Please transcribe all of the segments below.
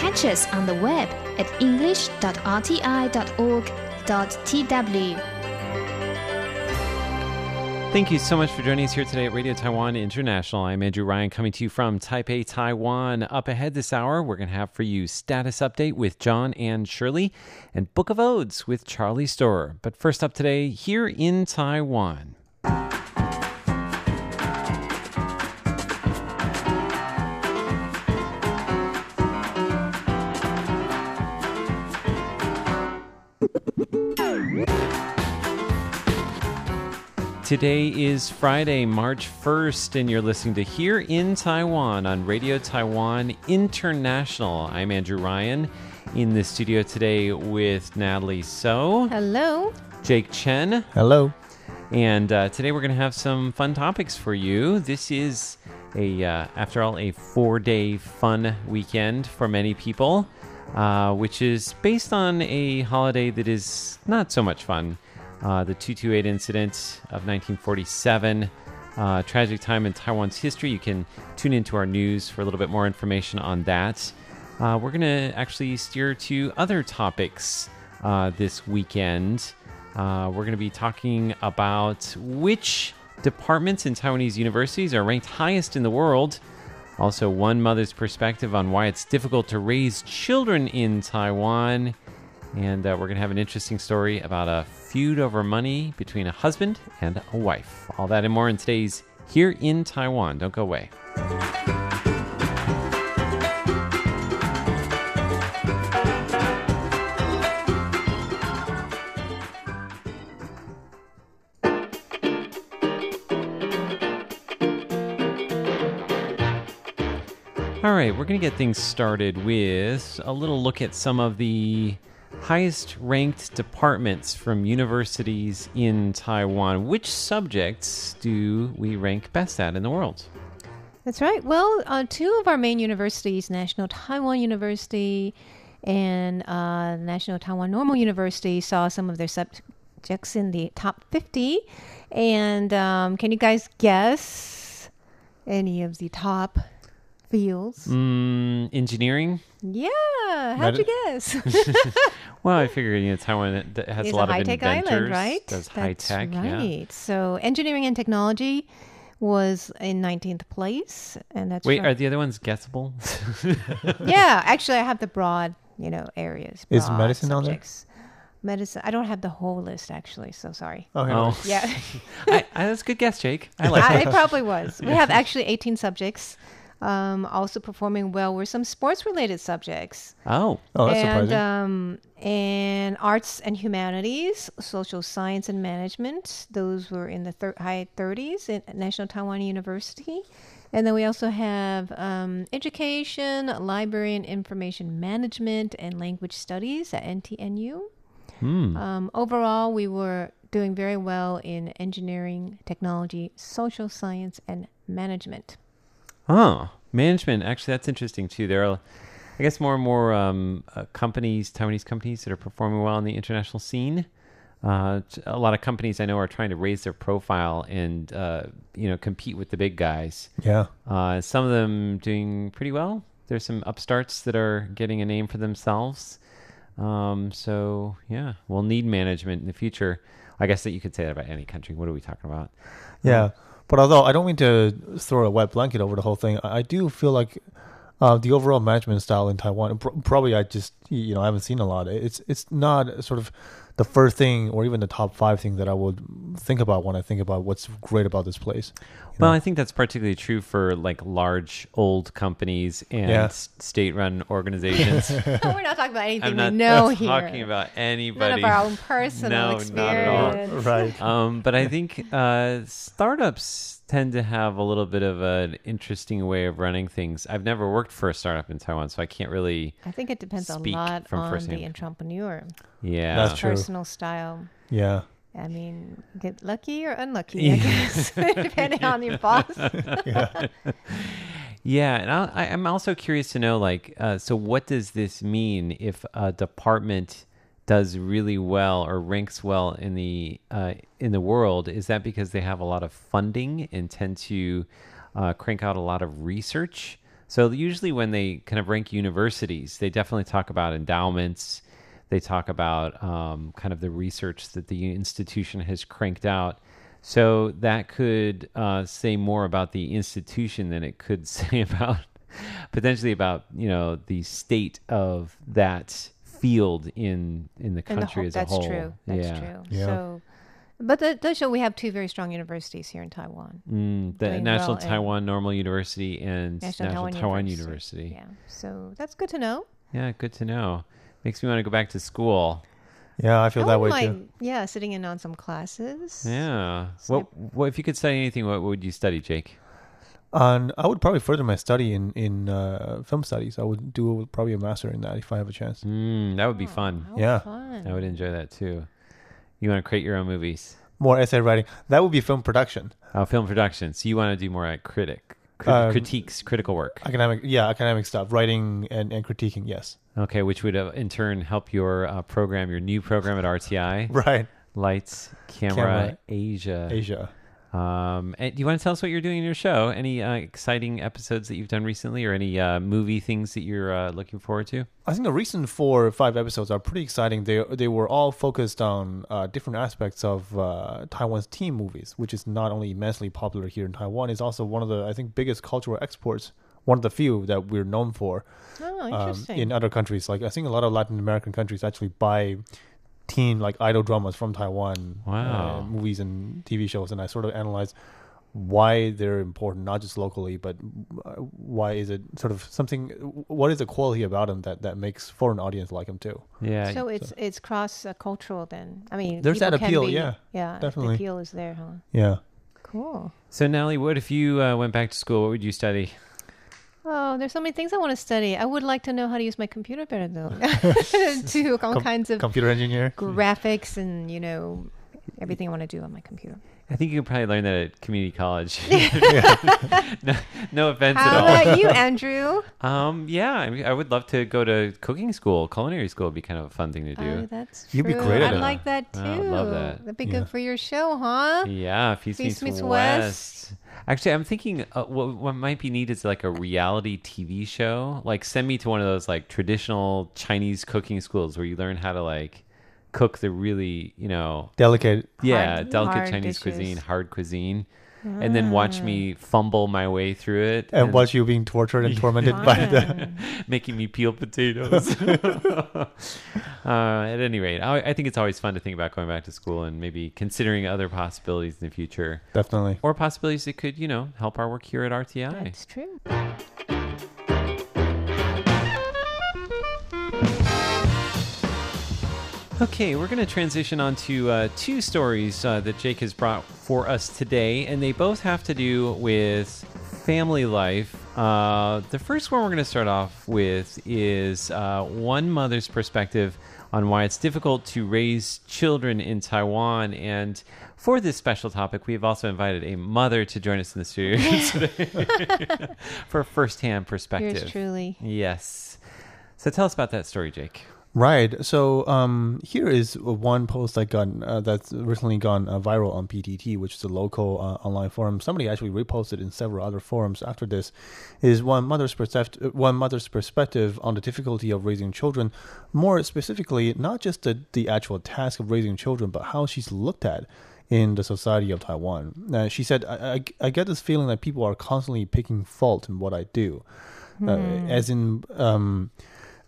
Catch us on the web at english.rti.org.tw. Thank you so much for joining us here today at Radio Taiwan International. I'm Andrew Ryan coming to you from Taipei, Taiwan. Up ahead this hour, we're going to have for you Status Update with John and Shirley and Book of Odes with Charlie Storer. But first up today, here in Taiwan. Today is Friday, March 1st, and you're listening to Here in Taiwan on Radio Taiwan International. I'm Andrew Ryan in the studio today with Natalie So, Hello. Jake Chen, Hello. and uh, today we're going to have some fun topics for you. This is a, uh, after all, a four-day fun weekend for many people, uh, which is based on a holiday that is not so much fun. Uh, the 228 incident of 1947, uh, tragic time in Taiwan's history. You can tune into our news for a little bit more information on that. Uh, we're going to actually steer to other topics uh, this weekend. Uh, we're going to be talking about which departments in Taiwanese universities are ranked highest in the world. Also, one mother's perspective on why it's difficult to raise children in Taiwan. And we're going to have an interesting story about a feud over money between a husband and a wife. All that and more in today's Here in Taiwan. Don't go away. All right, we're going to get things started with a little look at some of the highest ranked departments from universities in Taiwan. Which subjects do we rank best at in the world? That's right. Well, uh, two of our main universities, National Taiwan University and uh, National Taiwan Normal University, saw some of their subjects in the top 50. And um, can you guys guess any of the top fields? Mm, engineering? Yeah, how'd you guess? Well, I figured you know Taiwan that has It's a lot of high-tech inventors. island, right? Does high That's tech? Yeah. right. So engineering and technology was in 19th place, and that's Wait, from- are the other ones guessable? yeah, actually, I have the broad, you know, areas. Is broad medicine on there? Medicine. I don't have the whole list actually, so sorry. Oh, oh, Yeah, I, I, that's a good guess, Jake. I like I, that. it probably was. We have actually 18 subjects. Um, also performing well were some sports-related subjects, Oh, Oh, that's and surprising. um, and arts and humanities, social science and management. Those were in the thir- high 30s at National Taiwan University. And then we also have um, education, library and information management, and language studies at NTNU. hmm. Um, overall, we were doing very well in engineering, technology, social science, and management. Oh, management. Actually, that's interesting too. There are, I guess, more and more um, uh, companies, Taiwanese companies, that are performing well on the international scene. Uh, a lot of companies I know are trying to raise their profile and uh, you know compete with the big guys. yeah. Uh, some of them doing pretty well. There's some upstarts that are getting a name for themselves. Um, so yeah, we'll need management in the future. I guess that you could say that about any country. What are we talking about? Yeah. But although I don't mean to throw a wet blanket over the whole thing, I do feel like uh, the overall management style in Taiwan, probably I just, you know, I haven't seen a lot. It's it's not sort of the first thing or even the top five thing that I would think about when I think about what's great about this place. Well, know? I think that's particularly true for like large old companies and Yeah. state-run organizations. We're not talking about anything I'm not we know here. talking about None anybody. of our own personal No, experience. not at all. right. um, but I think uh, startups tend to have a little bit of an interesting way of running things. I've never worked for a startup in Taiwan, so I can't really. I think it depends a Speak lot from on firsthand. the entrepreneur, Yeah, That's true. personal style. Yeah. I mean, get lucky or unlucky, I guess, depending on your boss. Yeah, and I'll, I, I'm also curious to know, like, uh, so what does this mean if a department does really well or ranks well in the uh, in the world? Is that because they have a lot of funding and tend to uh, crank out a lot of research? So usually when they kind of rank universities, they definitely talk about endowments. They talk about um, kind of the research that the institution has cranked out. So that could uh, say more about the institution than it could say about potentially about you know the state of that field in in the And the country whole- as that's a whole. That's true. That's yeah. true. Yeah. So, but that does show we have two very strong universities here in Taiwan. Mm, the National well Taiwan Normal University and National, Taiwan, University. Yeah. So that's good to know. Yeah, good to know. Makes me want to go back to school. Yeah, I feel that way wouldn't too. Yeah, sitting in on some classes. Yeah. Snip. What, what if you could study anything? What would you study, Jake? And I would probably further my study in in uh, film studies. I would do probably a master in that if I have a chance. Mm, that would be fun. Oh, Yeah. Fun. I would enjoy that too. You want to create your own movies? More essay writing. That would be film production. Oh, film production. So you want to do more like critic, crit- Um, critiques, critical work. Academic, yeah, academic stuff, writing and, and critiquing. Yes, Okay, which would uh, in turn help your uh, program, your new program at RTI, right. Lights, Camera, Camera, Asia. Asia. Um, and do you want to tell us what you're doing in your show? Any uh, exciting episodes that you've done recently, or any uh, movie things that you're uh, looking forward to? I think the recent four or five episodes are pretty exciting. They they were all focused on uh, different aspects of uh, Taiwan's teen movies, which is not only immensely popular here in Taiwan, it's also one of the I think biggest cultural exports. One of the few that we're known for Oh, um, in other countries. Like I think a lot of Latin American countries actually buy teen like idol dramas from Taiwan, Wow. uh, movies and TV shows, and I sort of analyze why they're important, not just locally, but uh, why is it sort of something? What is the quality about them that that makes foreign audience like them too? Yeah. so it's it's cross uh, cultural then. I mean, There's that people can appeal, be- yeah, yeah, definitely. The appeal is there, huh? Yeah. Cool. so Natalie, what if you uh, went back to school? What would you study? Oh, there's so many things I want to study. I would like to know how to use my computer better, though. to all Com- kinds of Computer engineer. graphics and you know everything I want to do on my computer. I think you could probably learn that at community college. no, no offense How at all. How about you, Andrew? Um, yeah, I, mean, I would love to go to cooking school. Culinary school would be kind of a fun thing to do. Oh, that's You'd be great at I it. like that too. I would love that. That'd be Yeah. good for your show, huh? Yeah, Feast, Feast Meets, Meets West. Actually, I'm thinking uh, what, what might be needed is like a reality TV show. Like, send me to one of those like traditional Chinese cooking schools where you learn how to like cook the really, you know, Delicate. yeah, Hard- delicate hard Chinese dishes. cuisine, hard cuisine, and then watch me fumble my way through it And watch you being tortured and tormented by the. Making me peel potatoes. uh, at any rate, I, I think it's always fun to think about going back to school and maybe considering other possibilities in the future, Definitely. or possibilities that could, you know, help our work here at RTI. That's true. Okay, we're going to transition on to uh, two stories uh, that Jake has brought for us today, and they both have to do with family life. Uh, the first one we're going to start off with is uh, one mother's perspective on why it's difficult to raise children in Taiwan. And for this special topic, we've also invited a mother to join us in the studio today for a firsthand perspective. Yours truly. Yes. So tell us about that story, Jake. Right. So um, here is one post I got uh, that's recently gone uh, viral on PTT, which is a local uh, online forum. Somebody actually reposted in several other forums after this. Is one mother's perspective, one mother's perspective on the difficulty of raising children. More specifically, not just the the actual task of raising children, but how she's looked at in the society of Taiwan. Uh, she said, I, I, "I get this feeling that people are constantly picking fault in what I do, uh, as in." Um,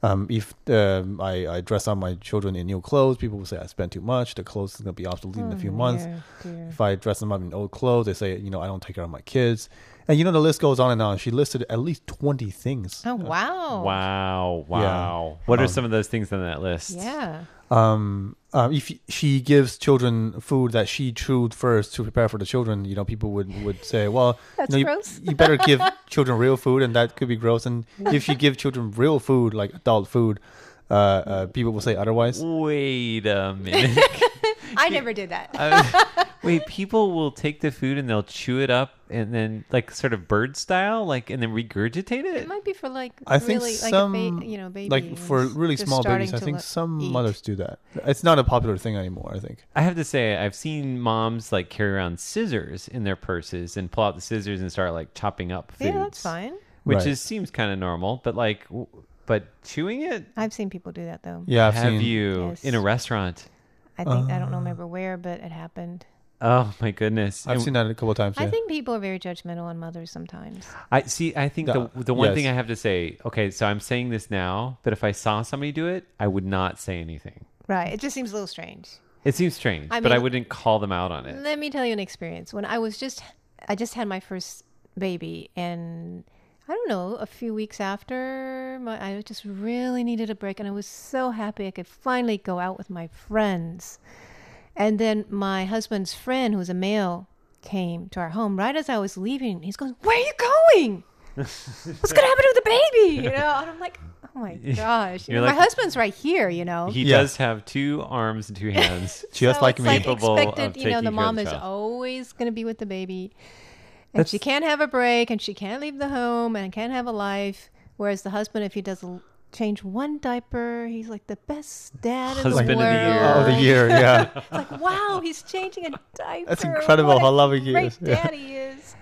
um, if um, I, I dress up my children in new clothes, people will say I spend too much. The clothes is going to be obsolete in a few Oh, months. dear, dear. If I dress them up in old clothes, they say, you know, I don't take care of my kids. And, you know, the list goes on and on. She listed at least 20 things. Oh wow. Wow, wow. What are Um, some of those things on that list? Yeah. Um, um, if she gives children food that she chewed first to prepare for the children, you know, people would, would say, well, That's you, know, you- gross. you better give children real food, and that could be gross. And if you give children real food, like adult food, uh, uh, people will say otherwise. Wait a minute. I never did that. Uh, wait, people will take the food and they'll chew it up and then like sort of bird style, like and then regurgitate it it. might be for like I think really some, like ba- you know baby like for really small starting babies, I think some eat. mothers do that. It's not a popular thing anymore. I think. I have to say, I've seen moms like carry around scissors in their purses and pull out the scissors and start like chopping up foods. Yeah, that's fine. which Right. is seems kind of normal, but like, w- but chewing it. I've seen people do that though. Yeah, I've have seen. you Yes. in a restaurant? I think I don't Uh. remember where, but it happened. Oh my goodness! I've And seen that a couple of times. I Yeah. think people are very judgmental on mothers sometimes. I see. I think the The- the one yes. thing I have to say. Okay, so I'm saying this now, but if I saw somebody do it, I would not say anything. Right. It just seems a little strange. It seems strange, I but I mean- wouldn't call them out on it. Let me tell you an experience. When I was just, I just had my first baby, and I don't know, a few weeks after, my, I just really needed a break, and I was so happy I could finally go out with my friends. And then my husband's friend, who's a male, came to our home right as I was leaving. He's going, "Where are you going? What's gonna happen to the baby?" You know, and I'm like, "Oh my gosh!" You know, like- my husband's right here. You know, He Yeah. does have two arms and two hands. Just So like it's me. Like expected, of you know, the mom the is child. always going to be with the baby, and That's- she can't have a break, and she can't leave the home, and can't have a life. Whereas the husband, if he does l- change one diaper, he's like the best dad in Husband the of the year. Oh, the year, yeah. It's like, wow, he's changing a diaper. That's incredible What a how loving he great is. Yeah. dad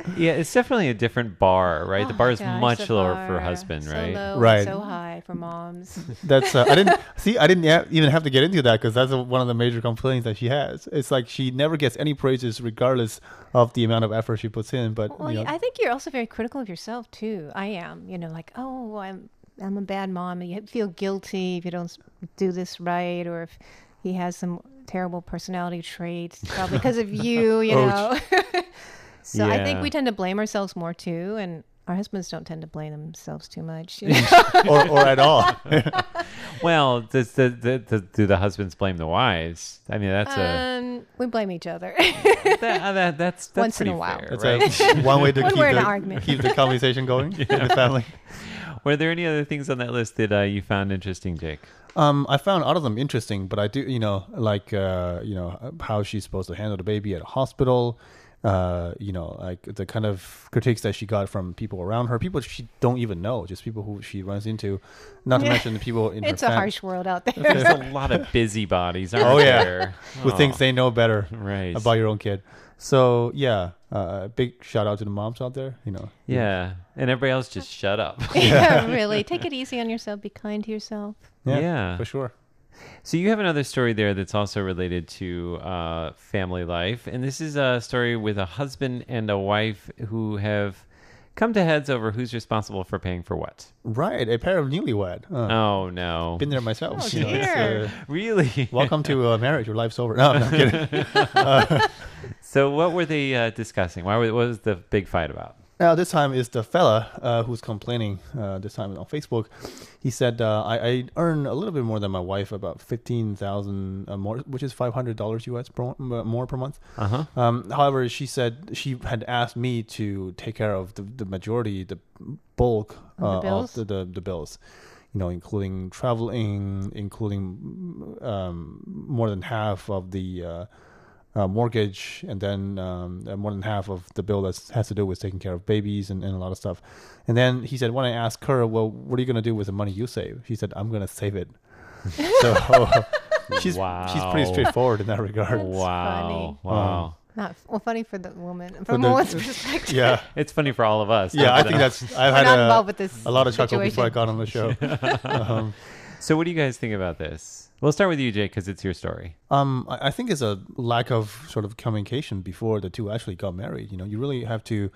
he yeah, it's definitely a different bar, right? the Oh bar my is gosh, much the lower for bar. husband, so right? Low and Right. So high for moms. That's uh, I didn't see. I didn't ha- even have to get into that because that's uh one of the major complaints that she has. It's like she never gets any praises, regardless of the amount of effort she puts in. But Well, you know, I think you're also very critical of yourself too. I am, you know, like, oh, I'm I'm a bad mom. and You feel guilty if you don't s- do this right, or if he has some terrible personality traits, probably because of you, you know. so I think we tend to blame ourselves more too, and our husbands don't tend to blame themselves too much. You know? or or at all. Well, does the, the, the, do the husbands blame the wives? I mean, that's a um, we blame each other. that, uh, that, that's that's Once in pretty a while. fair, That's right? a, one way to keep the, keep the conversation going in the family. Were there any other things on that list that uh, you found interesting, Jake? Um, I found all of them interesting, but I do, you know, like, uh, you know, how she's supposed to handle the baby at a hospital. Uh, you know, like the kind of critiques that she got from people around her, people she don't even know, just people who she runs into. Not to Yeah. mention the people in the it's her a fam- harsh world out there. There's a lot of busybodies, aren't Oh, yeah. there? who Oh, thinks they know better right about your own kid. So yeah, uh, big shout out to the moms out there. You know, Yeah, and everybody else just shut up. yeah, really. Take it easy on yourself. Be kind to yourself. Yeah. for sure. So you have another story there that's also related to uh, family life, and this is a story with a husband and a wife who have come to heads over who's responsible for paying for what. Right, a pair of newlywed. Uh, Oh no! Been there myself. Oh, you know, it's, uh, Really? welcome to uh, marriage. Your life's over. No, I'm not kidding. so what were they uh, discussing? Why? Were, what was the big fight about? Now, this time is the fella uh, who's complaining. Uh, this time on Facebook, he said, uh, I, "I earn a little bit more than my wife, about fifteen thousand uh, more, which is five hundred dollars US per, uh, more per month." Uh huh. Um, however, she said she had asked me to take care of the, the majority, the bulk Of the uh, bills? of the, the, the bills. You know, including traveling, including um, more than half of the uh, mortgage, and then um, uh, more than half of the bill that has to do with taking care of babies and, and a lot of stuff. And then he said, when I asked her, "Well, what are you going to do with the money you save?" She said, "I'm going to save it." so she's she's pretty straightforward in that regard. wow! funny. Wow! Not well, funny for the woman. From the- a woman's perspective. Yeah. It's funny for all of us. Yeah, I think that's. I've We're had not a, with this. a lot of chuckle before I situation. got on the show. um, So, what do you guys think about this? We'll start with you, Jake, because it's your story. um, I, I think it's a lack of sort of communication before the two actually got married. You know, you really have to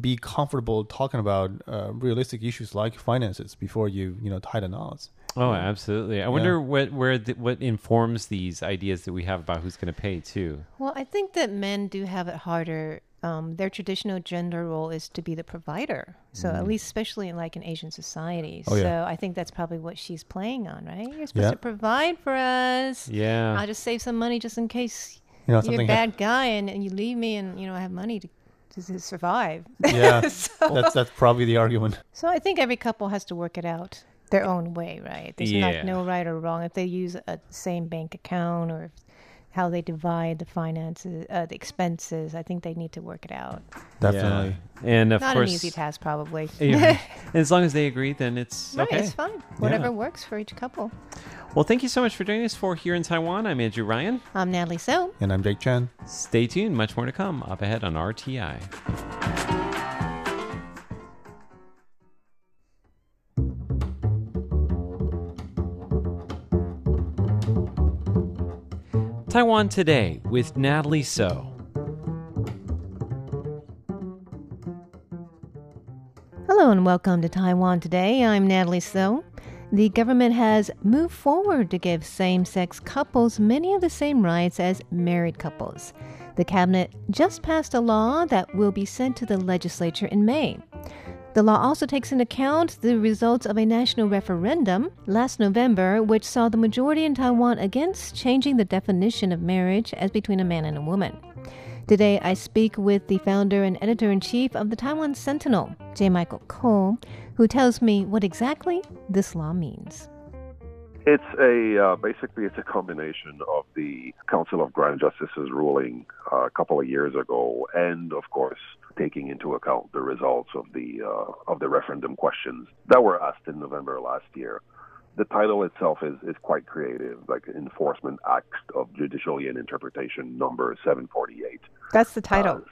be comfortable talking about uh, realistic issues like finances before you, you know, tie the knots. Oh, absolutely. I wonder what where the, what informs these ideas that we have about who's going to pay too. Well, I think that men do have it harder. Um, their traditional gender role is to be the provider. So at least, especially in like an Asian society. Mm. Oh, yeah. So I think that's probably what she's playing on, right? You're supposed Yeah. to provide for us. Yeah. I'll just save some money just in case You know, you're a something. ha- bad guy and, and you leave me and you know I have money to, to, to survive. yeah, so, that's that's probably the argument. so I think every couple has to work it out their own way, right? There's Yeah. not no right or wrong if they use a same bank account or if, how they divide the finances, uh, the expenses. I think they need to work it out. Definitely. Yeah. And of course. not course, an easy task, probably. Yeah. as long as they agree, then it's Right, okay. it's fine. Whatever works for each couple. Well, thank you so much for joining us for Here in Taiwan. I'm Andrew Ryan. I'm Natalie So. And I'm Jake Chen. Stay tuned. Much more to come up ahead on RTI. Taiwan Today with Natalie So. Hello and welcome to Taiwan Today. I'm Natalie So. The government has moved forward to give same sex couples many of the same rights as married couples. The cabinet just passed a law that will be sent to the legislature in May. The law also takes into account the results of a national referendum last November, which saw the majority in Taiwan against changing the definition of marriage as between a man and a woman. Today, I speak with the founder and editor in chief of the Taiwan Sentinel, J. Michael Cole, who tells me what exactly this law means. It's a uh, basically it's a combination of the Council of Grand Justices ruling uh, a couple of years ago, and of course taking into account the results of the uh, of the referendum questions that were asked in November last year. The title itself is, is quite creative, like Enforcement Act of Judicial Yuan Interpretation number 748. That's the title. Uh,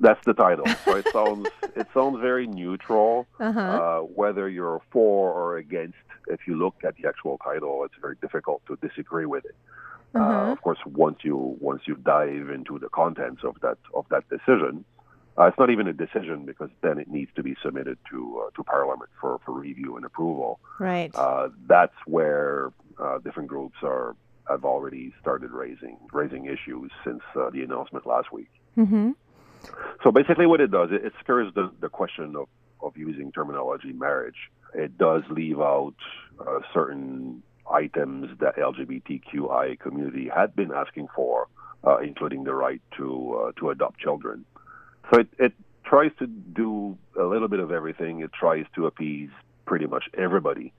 that's the title. So it sounds it sounds very neutral. Uh-huh. Uh, whether you're for or against, if you look at the actual title, it's very difficult to disagree with it. Uh, Uh-huh. of course, once you once you dive into the contents of that of that decision, uh, it's not even a decision because then it needs to be submitted to uh, to Parliament for, for review and approval. Right. Uh, that's where uh, different groups are have already started raising raising issues since uh, the announcement last week. mm-hmm. So basically, what it does, it, it stirs the, the question of, of using terminology marriage. It does leave out uh, certain items that LGBTQI community had been asking for, uh, including the right to uh, to adopt children. So it, it tries to do a little bit of everything. It tries to appease pretty much everybody,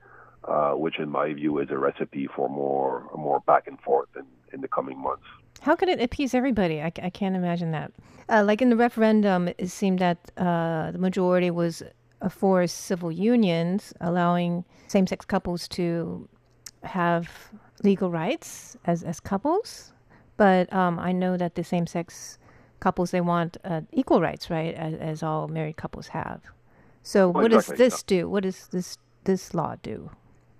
uh, which in my view is a recipe for more more back and forth in, in the coming months. How could it appease everybody? I, I can't imagine that. Uh, like in the referendum, it seemed that uh, the majority was for civil unions, allowing same sex couples to have legal rights as, as couples. But um, I know that the same sex couples, they want uh, equal rights, right, as, as all married couples have. So, Well, what does this do? What does this, this law do?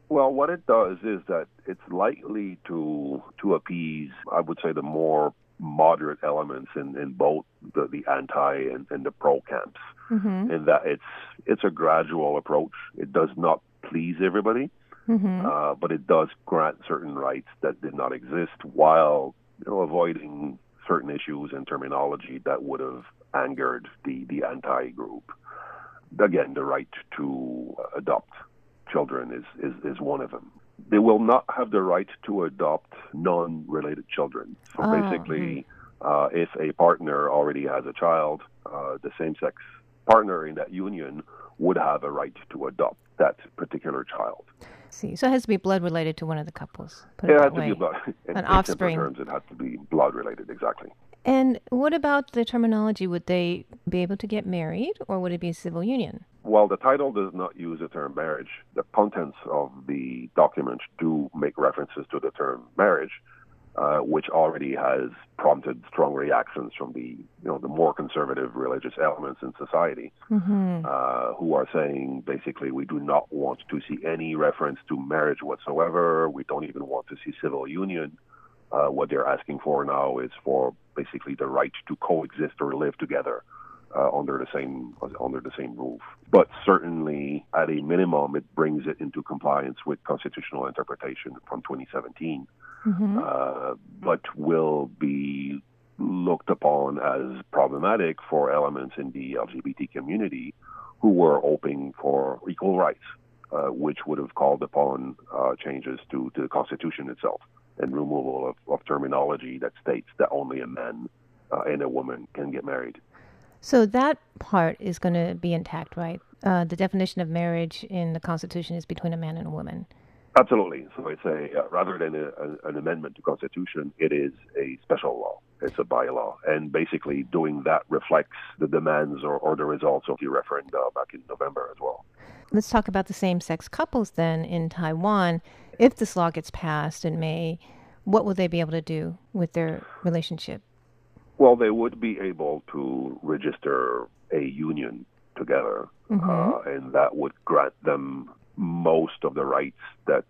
Well, what it does is that it's likely to to appease, I would say, the more moderate elements in, in both the, the anti and, and the pro camps. Mm-hmm. In that it's it's a gradual approach. It does not please everybody, Mm-hmm. uh, but it does grant certain rights that did not exist, while you know avoiding certain issues and terminology that would have angered the the anti group. Again, the right to adopt children is, is, is one of them. They will not have the right to adopt non related children. So Oh, basically, uh, if a partner already has a child, uh, the same sex partner in that union would have a right to adopt that particular child. See, so it has to be blood related to one of the couples. Put it, It has to way. be blood. In, An in offspring. terms, it has to be blood related, exactly. And what about the terminology? Would they be able to get married or would it be a civil union? While the title does not use the term marriage, the contents of the document do make references to the term marriage, uh, which already has prompted strong reactions from the you know the more conservative religious elements in society, Mm-hmm. uh, who are saying basically we do not want to see any reference to marriage whatsoever. We don't even want to see civil union. Uh, what they're asking for now is for basically the right to coexist or live together uh, under the same under the same roof. But certainly, at a minimum, it brings it into compliance with constitutional interpretation from 2017. Mm-hmm. Uh, but will be looked upon as problematic for elements in the LGBT community who were hoping for equal rights, uh, which would have called upon uh, changes to, to the Constitution itself and removal of, of terminology that states that only a man uh, and a woman can get married. So that part is going to be intact, right? Uh, the definition of marriage in the Constitution is between a man and a woman. Absolutely. So it's a uh, rather than a, an amendment to Constitution, it is a special law. It's a bylaw, and basically doing that reflects the demands or, or the results of the referendum back in November as well. Let's talk about the same sex couples then in Taiwan. If this law gets passed in May, what will they be able to do with their relationship? Well, they would be able to register a union together, Mhm. uh, and that would grant them most of the rights that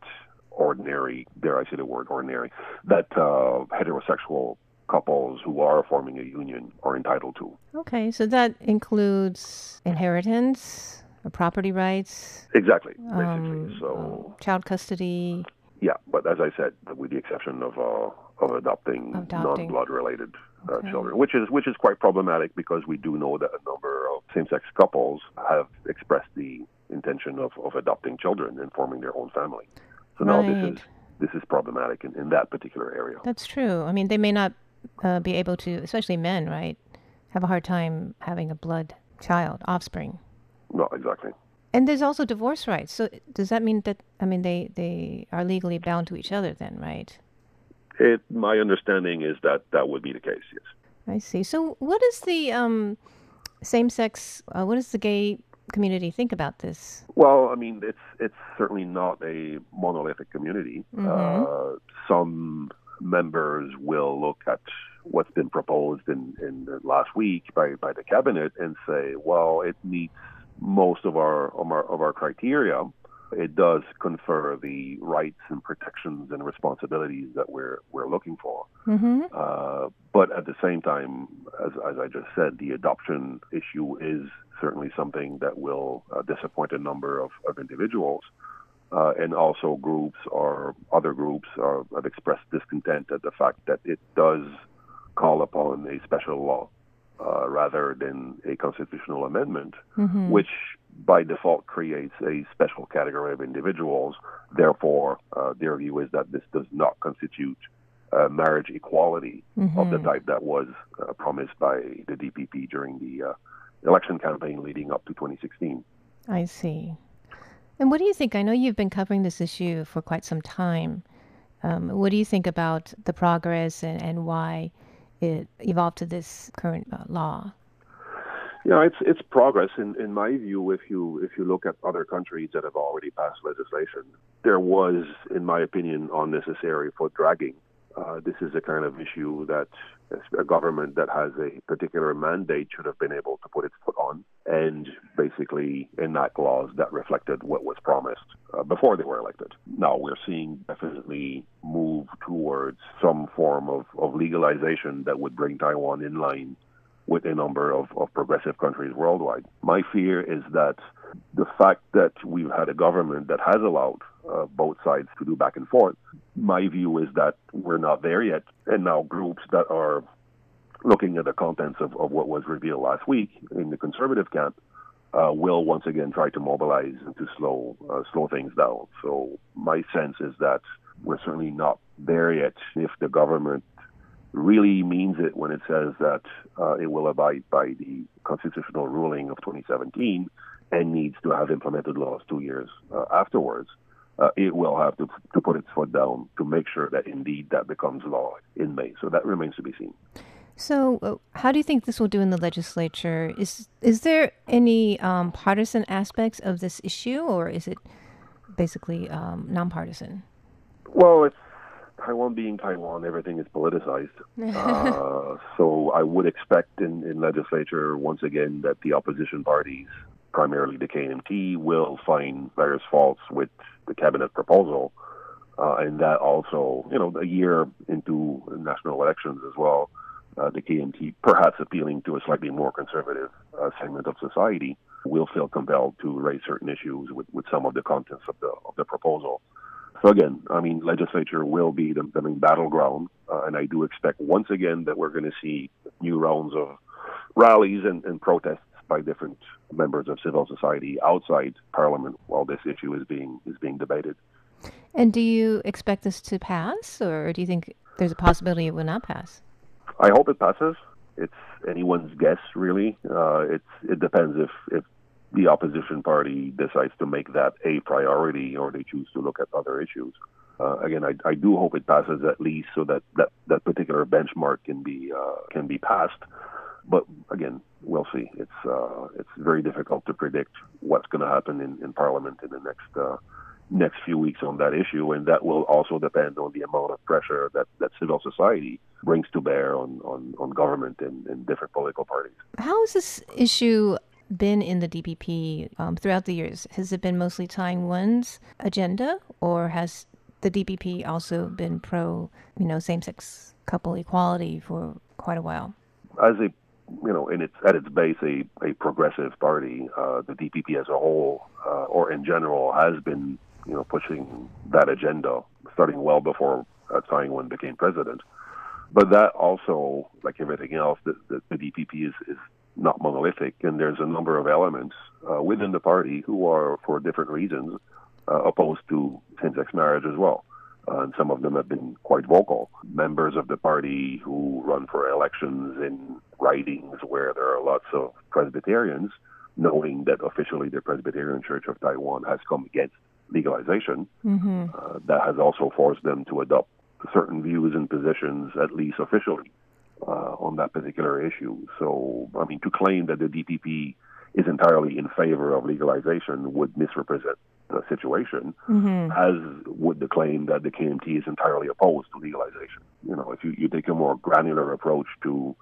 ordinary, dare I say the word ordinary, that uh, heterosexual couples who are forming a union are entitled to. Okay, so that includes inheritance, or property rights, Exactly, basically. um, so, child custody. yeah, but as I said, with the exception of uh, of adopting, Adopting. non-blood related uh, Okay. children, which is which is quite problematic because we do know that a number of same-sex couples have expressed the intention of, of adopting children and forming their own family. So now this is this is problematic in, in that particular area. That's true. I mean, they may not uh, be able to, especially men, right? Have a hard time having a blood child, offspring. No, exactly. And there's also divorce rights. So does that mean that I mean they they are legally bound to each other then, right? It, my understanding is that that would be the case. Yes. I see. So what is the um, same-sex? Uh, what does the gay community think about this? Well, I mean, it's it's certainly not a monolithic community. Uh, some members will look at what's been proposed in, in the last week by, by the cabinet and say, well, it meets most of our of our, of our criteria. It does confer the rights and protections and responsibilities that we're we're looking for. Mm-hmm. Uh, but at the same time, as, as I just said, the adoption issue is certainly something that will uh, disappoint a number of, of individuals. Uh, and also groups or other groups are, have expressed discontent at the fact that it does call upon a special law uh, rather than a constitutional amendment, which by default creates a special category of individuals. Therefore, uh, their view is that this does not constitute uh, marriage equality of the type that was uh, promised by the DPP during the uh, election campaign leading up to 2016. I see. And what do you think? I know you've been covering this issue for quite some time. Um, what do you think about the progress and, and why it evolved to this current uh, law? Yeah, it's it's progress in, in my view. If you if you look at other countries that have already passed legislation, there was, in my opinion, unnecessary for dragging. Uh, this is a kind of issue that a government that has a particular mandate should have been able to put its foot on and basically enact laws that reflected what was promised uh, before they were elected. Now we're seeing definitely move towards some form of, of legalization that would bring Taiwan in line with a number of, of progressive countries worldwide. My fear is that the fact that we've had a government that has allowed uh, both sides to do back and forth, my view is that we're not there yet. And now groups that are looking at the contents of, of what was revealed last week in the conservative camp uh, will once again try to mobilize and to slow uh, slow things down. So my sense is that we're certainly not there yet. If the government really means it when it says that uh, it will abide by the constitutional ruling of 2017 and needs to have implemented laws two years uh, afterwards, uh, it will have to, to put its foot down to make sure that indeed that becomes law in May. So that remains to be seen. So, uh, how do you think this will do in the legislature? Is is there any um, partisan aspects of this issue, or is it basically um, nonpartisan? Well, it's Taiwan being Taiwan, everything is politicized. uh, so I would expect in, in legislature, once again, that the opposition parties, primarily the KMT, will find various faults with the cabinet proposal. Uh, and that also, you know, a year into national elections as well, uh, the KMT, perhaps appealing to a slightly more conservative uh, segment of society, will feel compelled to raise certain issues with, with some of the contents of the of the proposal. So again, I mean, legislature will be the, the main battleground, uh, and I do expect once again that we're going to see new rounds of rallies and, and protests by different members of civil society outside Parliament while this issue is being is being debated. And do you expect this to pass, or do you think there's a possibility it will not pass? I hope it passes. It's anyone's guess, really. Uh, it's it depends if if the opposition party decides to make that a priority or they choose to look at other issues. Uh, again, I, I do hope it passes at least so that that, that particular benchmark can be uh, can be passed. But again, we'll see. It's uh, it's very difficult to predict what's going to happen in, in Parliament in the next uh, next few weeks on that issue, and that will also depend on the amount of pressure that, that civil society brings to bear on, on, on government and, and different political parties. How is this issue been in the DPP um, throughout the years? Has it been mostly Taiwan's agenda, or has the DPP also been pro, you know, same-sex couple equality for quite a while. As a you know, in its at its base, a, a progressive party, uh, the DPP as a whole, uh, or in general, has been you know pushing that agenda starting well before uh, Tsai Ing-wen became president. But that also, like everything else, the, the, the DPP is, is not monolithic, and there's a number of elements uh, within the party who are, for different reasons, uh, opposed to same-sex marriage as well. Uh, and some of them have been quite vocal. Members of the party who run for elections in ridings where there are lots of Presbyterians, knowing that officially the Presbyterian Church of Taiwan has come against legalization, Mm-hmm. uh, that has also forced them to adopt certain views and positions, at least officially, uh, on that particular issue. So, I mean, to claim that the DPP is entirely in favor of legalization would misrepresent the situation, Mm-hmm. as would the claim that the KMT is entirely opposed to legalization. You know, if you, you take a more granular approach to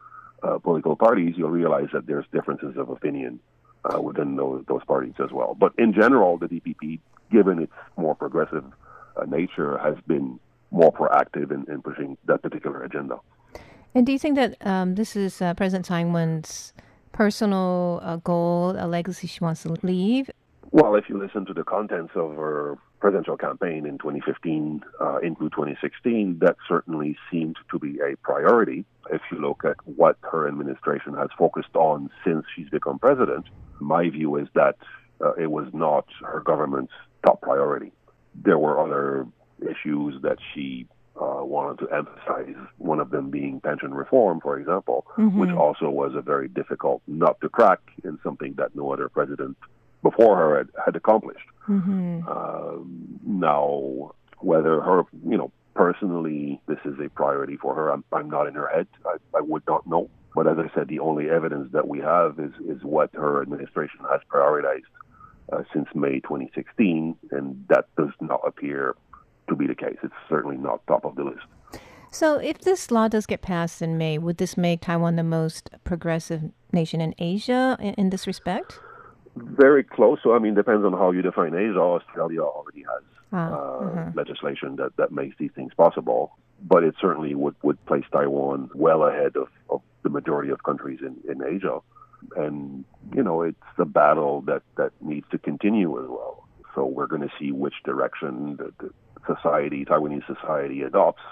uh, political parties, you'll realize that there's differences of opinion uh, within those, those parties as well. But in general, the DPP, given its more progressive uh, nature, has been more proactive in, in pushing that particular agenda. And do you think that um, this is uh, President Tsai Ing-wen's personal uh, goal, a legacy she wants to leave? Well, if you listen to the contents of her presidential campaign in 2015 uh, into 2016, that certainly seemed to be a priority. If you look at what her administration has focused on since she's become president, my view is that uh, it was not her government's top priority. There were other issues that she uh, wanted to emphasize, one of them being pension reform, for example, which also was a very difficult nut to crack and something that no other president before her had, had accomplished. Mm-hmm. Um, now, whether her, you know, personally, this is a priority for her, I'm, I'm not in her head. I, I would not know. But as I said, the only evidence that we have is, is what her administration has prioritized uh, since May 2016, and that does not appear to be the case. It's certainly not top of the list. So, if this law does get passed in May, would this make Taiwan the most progressive nation in Asia in, this respect? Very close. So, I mean, depends on how you define Asia. Australia already has Ah, uh, mhm. legislation that, that makes these things possible. But it certainly would, would place Taiwan well ahead of, of the majority of countries in, in Asia. And, you know, it's a battle that, that needs to continue as well. So we're going to see which direction the, the society, Taiwanese society, adopts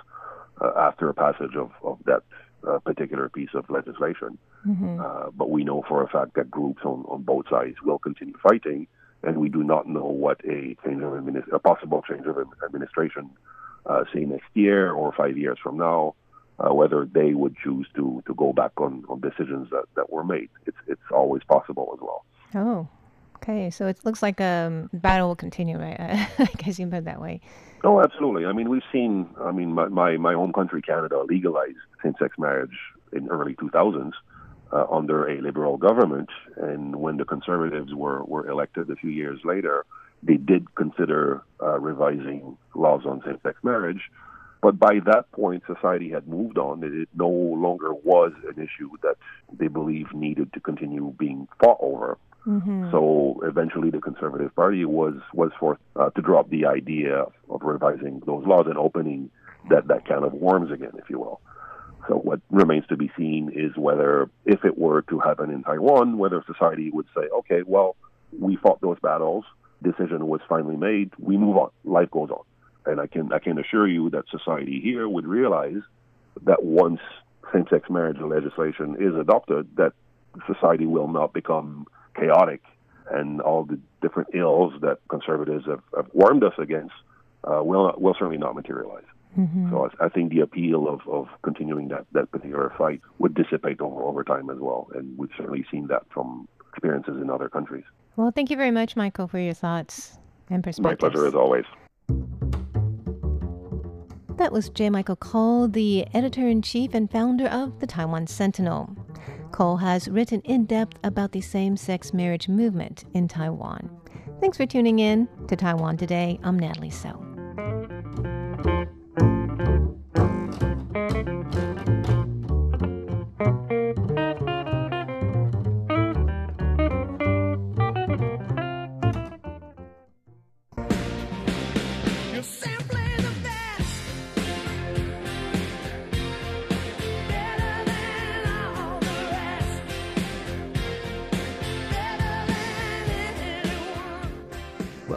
uh, after a passage of, of that uh, particular piece of legislation. Mhm. Uh, but we know for a fact that groups on, on both sides will continue fighting, and we do not know what a change of administ- a possible change of administration, uh, say next year or five years from now, uh, whether they would choose to, to go back on, on decisions that, that were made. It's it's always possible as well. Oh, okay. So it looks like a um, battle will continue, right? I guess you put it that way. Oh, absolutely. I mean, we've seen. I mean, my my, my home country, Canada, legalized same-sex marriage in early 2000s uh, under a liberal government, and when the conservatives were were elected a few years later, they did consider uh, revising laws on same-sex marriage. But by that point, society had moved on. It no longer was an issue that they believed needed to continue being fought over. Mm-hmm. So eventually, the Conservative Party was was forced uh, to drop the idea of revising those laws and opening that that can of worms again, if you will. So what remains to be seen is whether, if it were to happen in Taiwan, whether society would say, okay, well, we fought those battles, decision was finally made, we move on, life goes on. And I can I can assure you that society here would realize that once same-sex marriage legislation is adopted, that society will not become chaotic, and all the different ills that conservatives have, have warned us against uh, will not, will certainly not materialize. Mm-hmm. So I, I think the appeal of, of continuing that, that particular fight would dissipate over, over time as well, and we've certainly seen that from experiences in other countries. Well, thank you very much, Michael, for your thoughts and My perspectives. pleasure as always. That was J. Michael Cole, the editor in chief and founder of the Taiwan Sentinel. Cole has written in depth about the same sex marriage movement in Taiwan. Thanks for tuning in to Taiwan Today. I'm Natalie So.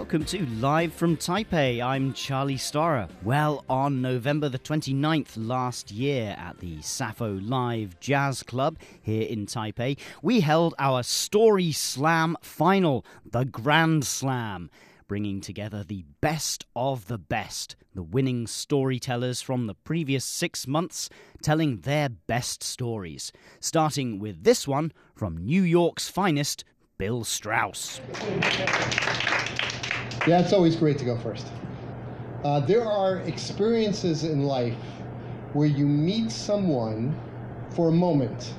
Welcome to Live from Taipei. I'm Charlie Storrar. Well, on November the 29th last year at the Sappho Live Jazz Club here in Taipei, we held our Story Slam final, the Grand Slam bringing together the best of the best, the winning storytellers from the previous six months telling their best stories. Starting with this one from New York's finest, Bill Strauss. Yeah, it's always great to go first. Uh, there are experiences in life where you meet someone for a moment,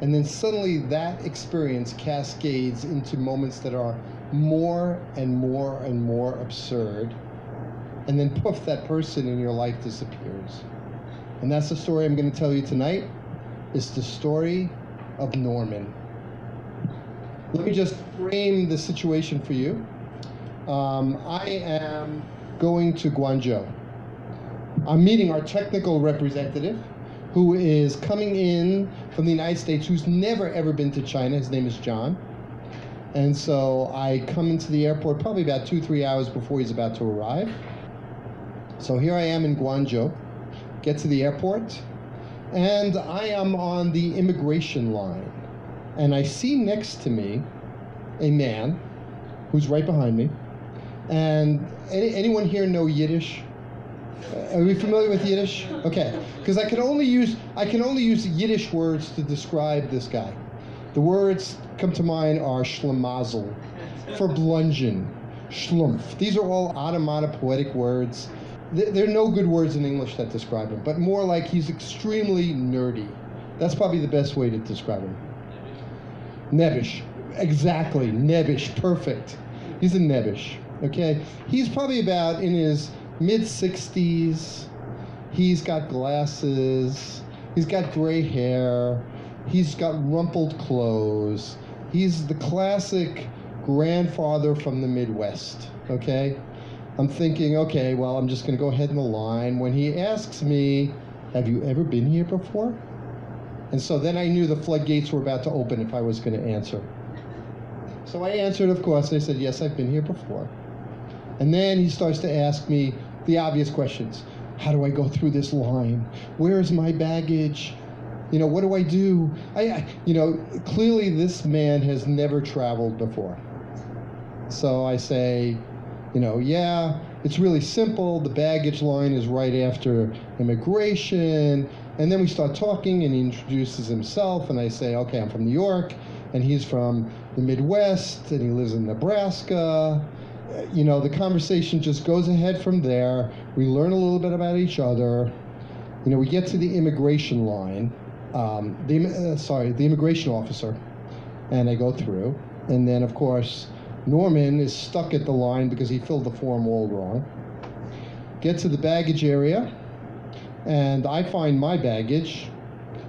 and then suddenly that experience cascades into moments that are more and more and more absurd, and then poof, that person in your life disappears. And that's the story I'm going to tell you tonight. It's the story of Norman. Let me just frame the situation for you. Um, I am going to Guangzhou. I'm meeting our technical representative, who is coming in from the United States, who's never ever been to China. His name is John. And so I come into the airport probably about two, three hours before he's about to arrive. So here I am in Guangzhou, get to the airport, and I am on the immigration line. And I see next to me a man who's right behind me. And any, anyone here know Yiddish? Are we familiar with Yiddish? Okay, because I can only use I can only use Yiddish words to describe this guy. The words come to mind are schlemazel, for bludgeon, schlumpf. These are all onomatopoetic words. There are no good words in English that describe him, but more like he's extremely nerdy. That's probably the best way to describe him. Nebbish. Exactly. Nebbish. Perfect. He's a nebbish. Okay? He's probably about in his mid 60s. He's got glasses. He's got gray hair. He's got rumpled clothes. He's the classic grandfather from the Midwest. Okay? I'm thinking, okay, well, I'm just going to go ahead in the line. When he asks me, Have you ever been here before? And so then I knew the floodgates were about to open if I was going to answer. So I answered, of course. I said, Yes, I've been here before. And then he starts to ask me the obvious questions How do I go through this line? Where is my baggage? You know, what do I do? I, you know, clearly this man has never traveled before. So I say, you know, yeah, it's really simple. The baggage line is right after immigration. And then we start talking, and he introduces himself, and I say, okay, I'm from New York, and he's from the Midwest, and he lives in Nebraska. You know, the conversation just goes ahead from there. We learn a little bit about each other. You know, we get to the immigration line, um, the uh, sorry, the immigration officer, and I go through, and then of course Norman is stuck at the line because he filled the form all wrong. Get to the baggage area, and I find my baggage,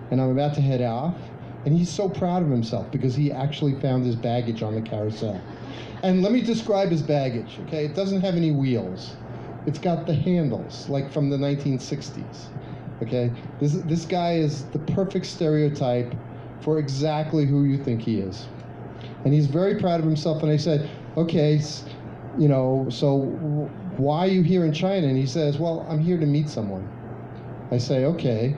and I'm about to head off, and he's so proud of himself because he actually found his baggage on the carousel. And let me describe his baggage, okay? It doesn't have any wheels. It's got the handles, like from the 1960s. Okay, this this guy is the perfect stereotype for exactly who you think he is, and he's very proud of himself. And I said, okay, you know, so why are you here in China? And he says, well, I'm here to meet someone. I say, okay.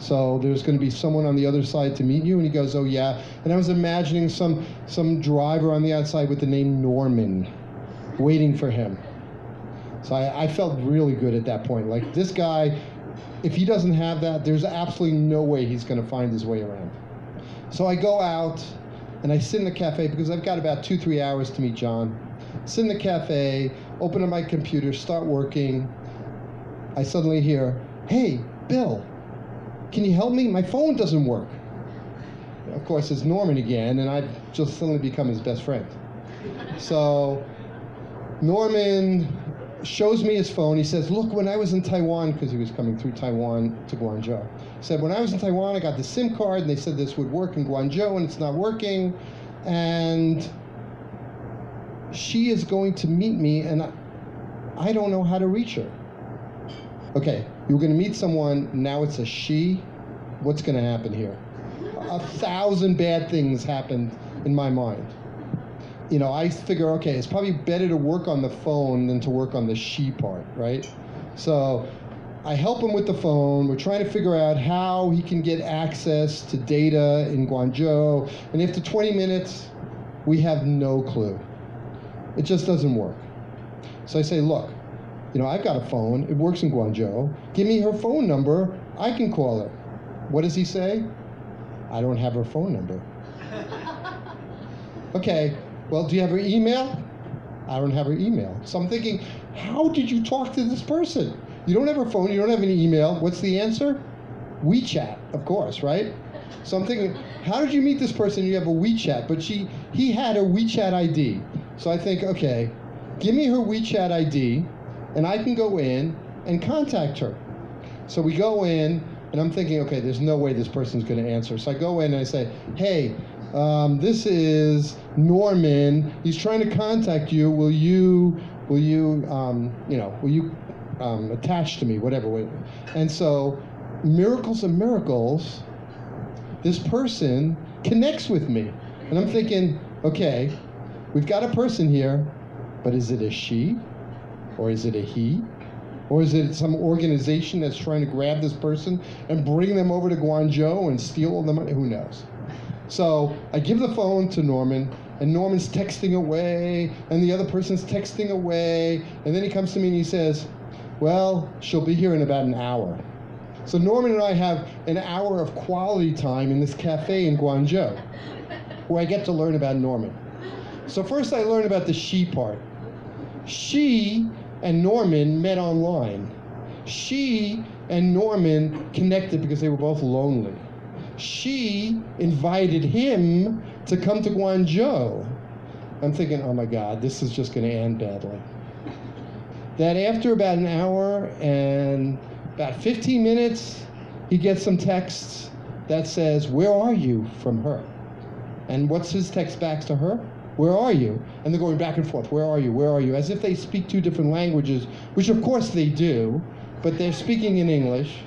So there's going to be someone on the other side to meet you, and he goes, "Oh yeah." And I was imagining some some driver on the outside with the name Norman, waiting for him. So I, I felt really good at that point. Like this guy if he doesn't have that, there's absolutely no way he's going to find his way around. So I go out and I sit in the cafe because I've got about two, three hours to meet John. Sit in the cafe, open up my computer, start working. I suddenly hear, hey, Bill, can you help me? My phone doesn't work. Of course, it's Norman again, and I've just suddenly become his best friend. So Norman shows me his phone. He says, Look, when I was in Taiwan, because he was coming through Taiwan to Guangzhou, said, When I was in Taiwan, I got the SIM card, and they said this would work in Guangzhou, and it's not working. And she is going to meet me, and I, I don't know how to reach her. Okay, you were going to meet someone, now it's a she. What's going to happen here? A thousand bad things happened in my mind. you know, I figure, okay, it's probably better to work on the phone than to work on the she part, right? So I help him with the phone. We're trying to figure out how he can get access to data in Guangzhou. And after 20 minutes, we have no clue. It just doesn't work. So I say, look, you know, I've got a phone. It works in Guangzhou. Give me her phone number. I can call her. What does he say? I don't have her phone number. okay, well, do you have her email? I don't have her email. So I'm thinking, how did you talk to this person? You don't have her phone, you don't have any email. What's the answer? WeChat, of course, right? So I'm thinking, how did you meet this person? You have a WeChat, but she he had her WeChat ID. So I think, okay, give me her WeChat ID, and I can go in and contact her. So we go in, and I'm thinking, okay, there's no way this person's going to answer. So I go in and I say, hey, um, this is Norman. He's trying to contact you. Will you, will you, um, you know, will you um, attach to me, whatever. And so, miracles of miracles, this person connects with me. And I'm thinking, okay, we've got a person here, but is it a she? Or is it a he? Or is it some organization that's trying to grab this person and bring them over to Guangzhou and steal all the money? Who knows? So I give the phone to Norman, and Norman's texting away, and the other person's texting away, and then he comes to me and he says, Well, she'll be here in about an hour. So Norman and I have an hour of quality time in this cafe in Guangzhou, where I get to learn about Norman. So first I learn about the she part. She and Norman met online. She and Norman connected because they were both lonely she invited him to come to Guangzhou. I'm thinking, oh my God, this is just going to end badly. That after about an hour and about 15 minutes, he gets some texts that says, Where are you from her? And what's his text back to her? Where are you? And they're going back and forth. Where are you? Where are you? As if they speak two different languages, which of course they do, but they're speaking in English.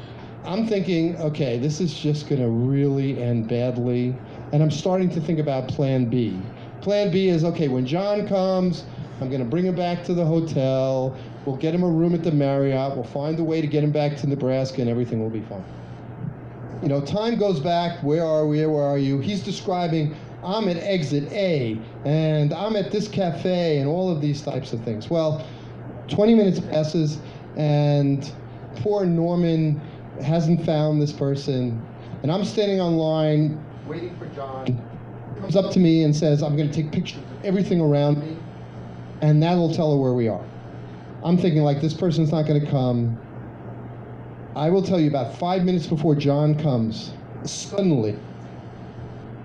I'm thinking, okay, this is just going to really end badly. And I'm starting to think about plan B. Plan B is okay, when John comes, I'm going to bring him back to the hotel. We'll get him a room at the Marriott. We'll find a way to get him back to Nebraska, and everything will be fine. You know, time goes back. Where are we? Where are you? He's describing, I'm at exit A, and I'm at this cafe, and all of these types of things. Well, 20 minutes passes, and poor Norman hasn't found this person, and I'm standing online waiting for John. He comes up to me and says, I'm going to take pictures of everything around me, and that'll tell her where we are. I'm thinking, like, this person's not going to come. I will tell you about five minutes before John comes, suddenly,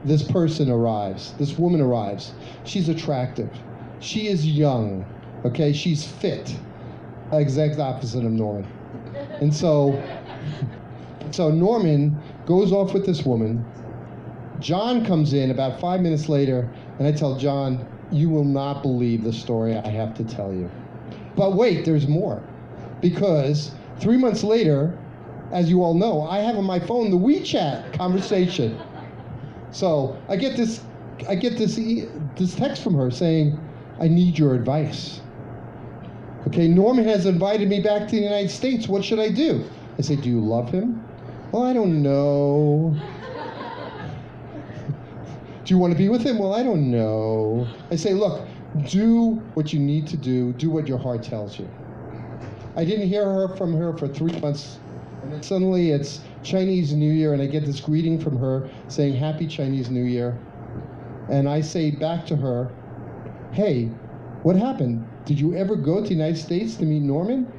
this person arrives. This woman arrives. She's attractive. She is young. Okay, she's fit. Exact opposite of Norman. And so so Norman goes off with this woman. John comes in about five minutes later, and I tell John, You will not believe the story I have to tell you. But wait, there's more. Because three months later, as you all know, I have on my phone the WeChat conversation. So I get this, I get this, this text from her saying, "I need your advice." Okay, Norman has invited me back to the United States. What should I do? I say, Do you love him? Well, I don't know. do you want to be with him? Well, I don't know. I say, Look, do what you need to do, do what your heart tells you. I didn't hear her from her for three months. And then suddenly it's Chinese New Year, and I get this greeting from her saying, Happy Chinese New Year. And I say back to her, Hey, what happened? Did you ever go to the United States to meet Norman?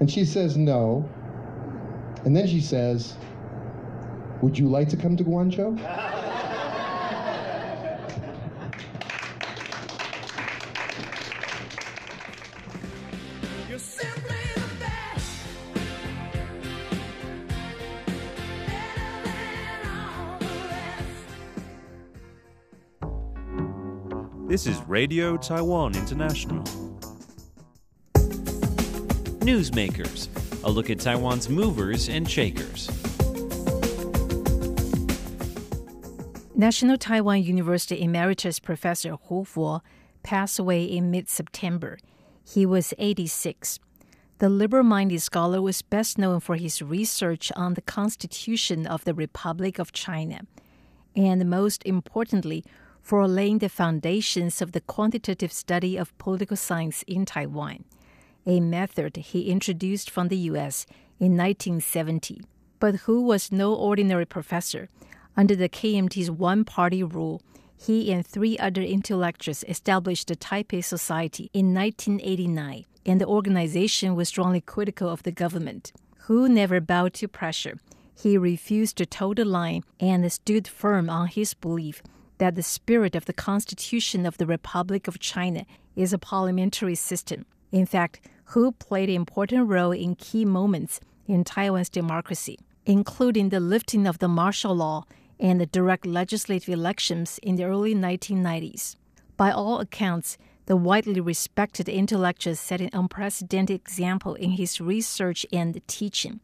And she says, No. And then she says, Would you like to come to Guangzhou? This is Radio Taiwan International. Newsmakers a look at Taiwan's movers and shakers. National Taiwan University Emeritus Professor Hu Fo passed away in mid September. He was 86. The liberal minded scholar was best known for his research on the Constitution of the Republic of China, and most importantly, for laying the foundations of the quantitative study of political science in Taiwan, a method he introduced from the U.S. in 1970. But Hu was no ordinary professor. Under the KMT's one party rule, he and three other intellectuals established the Taipei Society in 1989, and the organization was strongly critical of the government. Hu never bowed to pressure. He refused to toe the line and stood firm on his belief that the spirit of the Constitution of the Republic of China is a parliamentary system. In fact, Hu played an important role in key moments in Taiwan's democracy, including the lifting of the martial law and the direct legislative elections in the early 1990s. By all accounts, the widely respected intellectual set an unprecedented example in his research and teaching.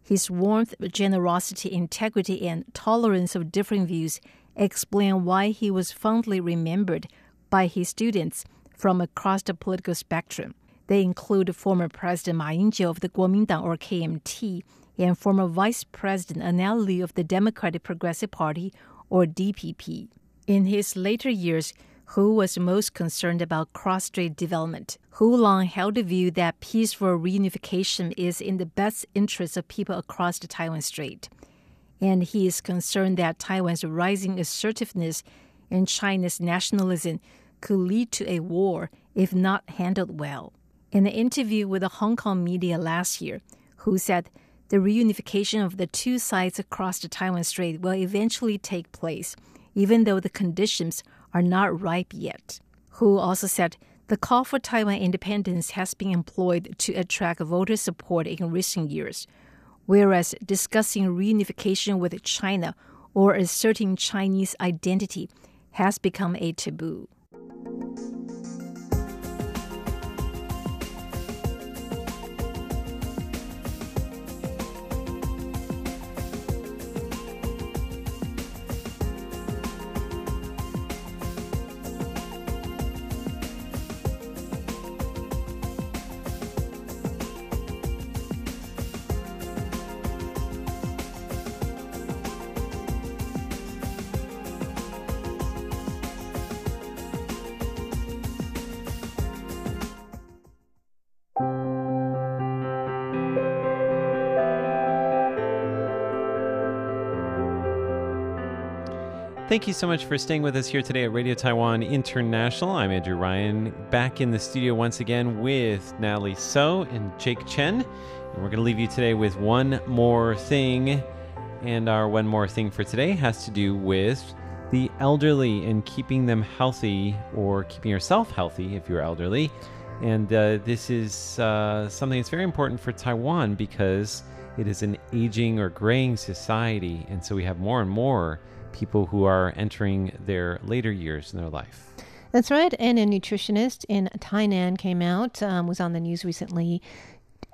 His warmth, generosity, integrity, and tolerance of different views explain why he was fondly remembered by his students from across the political spectrum. They include former President Ma Ying-jeou of the Kuomintang or KMT and former Vice President Annette Lu of the Democratic Progressive Party or DPP. In his later years, Hu was most concerned about cross-strait development. Hu long held the view that peaceful reunification is in the best interest of people across the Taiwan Strait. And he is concerned that Taiwan's rising assertiveness and China's nationalism could lead to a war if not handled well. In an interview with the Hong Kong media last year, Hu said the reunification of the two sides across the Taiwan Strait will eventually take place, even though the conditions are not ripe yet. Hu also said the call for Taiwan independence has been employed to attract voter support in recent years, whereas discussing reunification with China or asserting Chinese identity has become a taboo. Thank you so much for staying with us here today at Radio Taiwan International. I'm Andrew Ryan, back in the studio once again with Natalie So and Jake Chen. And we're going to leave you today with one more thing. And our one more thing for today has to do with the elderly and keeping them healthy or keeping yourself healthy if you're elderly. And uh, this is uh, something that's very important for Taiwan because it is an aging or graying society. And so we have more and more people who are entering their later years in their life. That's right. And a nutritionist in Tainan came out, um, was on the news recently,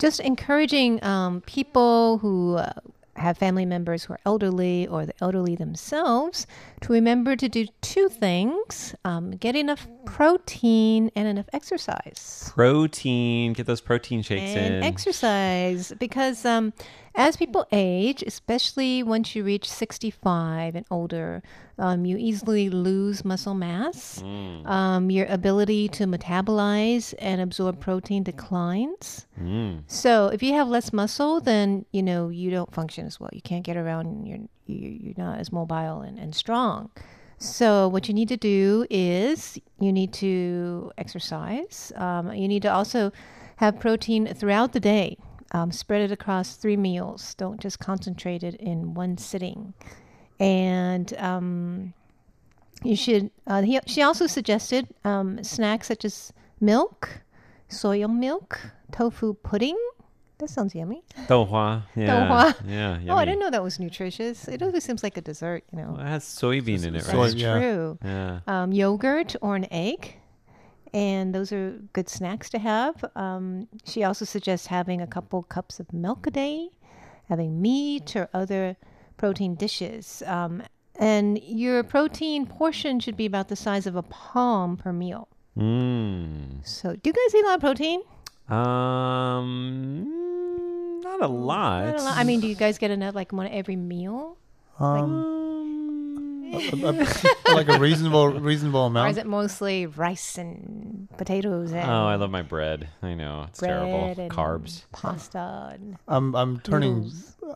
just encouraging um, people who uh, have family members who are elderly or the elderly themselves to remember to do two things um, get enough protein and enough exercise. Protein, get those protein shakes and in. exercise because um, as people age, especially once you reach 65 and older, um, you easily lose muscle mass. Mm. Um, your ability to metabolize and absorb protein declines. Mm. So if you have less muscle, then you know you don't function as well. You can't get around. You're you, you're not as mobile and, and strong. So what you need to do is you need to exercise. Um, you need to also have protein throughout the day. Um, spread it across three meals. Don't just concentrate it in one sitting. And um, you should. Uh, he, she also suggested um, snacks such as milk, soy milk, tofu pudding. That sounds yummy. Douhua. Yeah. Douhua. Yeah. Oh, I didn't know that was nutritious. It always seems like a dessert, you know. Well, it has soybean in it, That's right? Soy- yeah. true. Yeah. Um, yogurt or an egg. And those are good snacks to have. Um, she also suggests having a couple cups of milk a day, having meat or other protein dishes. Um, And your protein portion should be about the size of a palm per meal. Mm. So, do you guys eat a lot of protein? Um, not a lot. Not a lot. I mean, do you guys get enough, like one every meal? Um, like a reasonable reasonable Or amount. is it mostly rice and potatoes and Oh, I love my bread. I know it's bread terrible. and Carbs. pasta? And I'm I'm turning.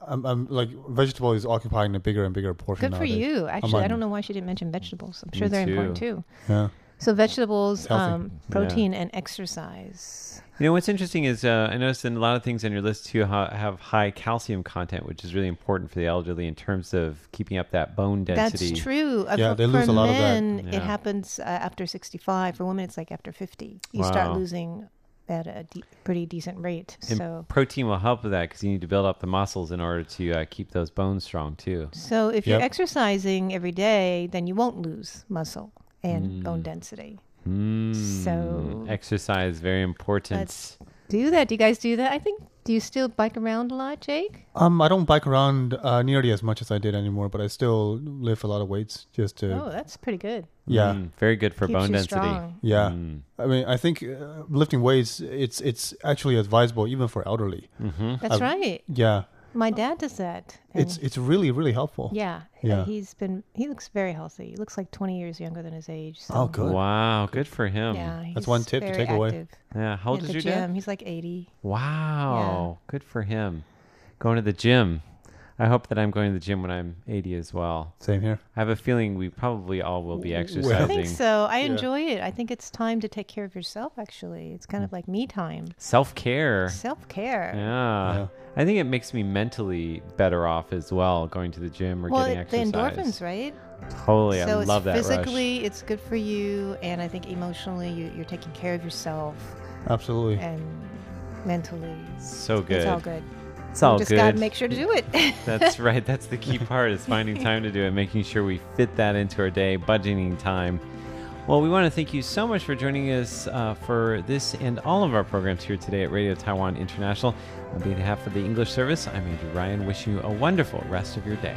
I'm, I'm like vegetable is occupying a bigger and bigger portion. Good for nowadays. you. Actually, I on- don't know why she didn't mention vegetables. I'm sure Me they're important too. too. Yeah. So vegetables, um, protein, and exercise. You know what's interesting is uh, I noticed in a lot of things on your list too ha- have high calcium content, which is really important for the elderly in terms of keeping up that bone density. That's true. Uh, Yeah, for, they lose a lot of that. men, Yeah. it happens uh, after 65. For women, it's like after 50. You Wow. start losing at a de- pretty decent rate. And so, protein will help with that because you need to build up the muscles in order to uh, keep those bones strong too. so if you're exercising every day, then you won't lose muscle and Mm. bone density. Mm. So- exercise very important. Let's do that. Do you guys do that? I think. Do you still bike around a lot, Jake? Um, I don't bike around uh, nearly as much as I did anymore, but I still lift a lot of weights just to. oh, that's pretty good. Yeah. Mm, very good for Keeps bone you density. strong. Yeah. Mm. I mean, I think uh, lifting weights it's it's actually advisable even for elderly. hmm That's I've- right. Yeah. My dad does that. It's it's really really helpful. Yeah, uh, Yeah. He's been. He looks very healthy. He looks like 20 years younger than his age. So. Oh, good. Wow, good for him. Yeah, That's one tip to very take away. Yeah, How old is the your gym. dad? He's like 80. Wow, good for him. Going to the gym. I hope that I'm going to the gym when I'm 80 as well. Same here. I have a feeling we probably all will be exercising. I I think so. I Yeah. enjoy it. I think it's time to take care of yourself. Actually, it's Mm. kind of like me time. Self care. Self care. Yeah. Yeah. I think it makes me mentally better off as well going to the gym or Well, getting it, the exercise. endorphins, right? Totally. so I love that rush. physically, it's good for you, and I think emotionally, you, you're taking care of yourself, Absolutely. and mentally, So good. it's all good. It's all just good. gotta make sure to do it. That's right. That's the key part is finding time to do it, making sure we fit that into our day, budgeting time. Well, we want to thank you so much for joining us uh, for this and all of our programs here today at Radio Taiwan International. On behalf of the English service, I'm Andrew Ryan, Wish you a wonderful rest of your day.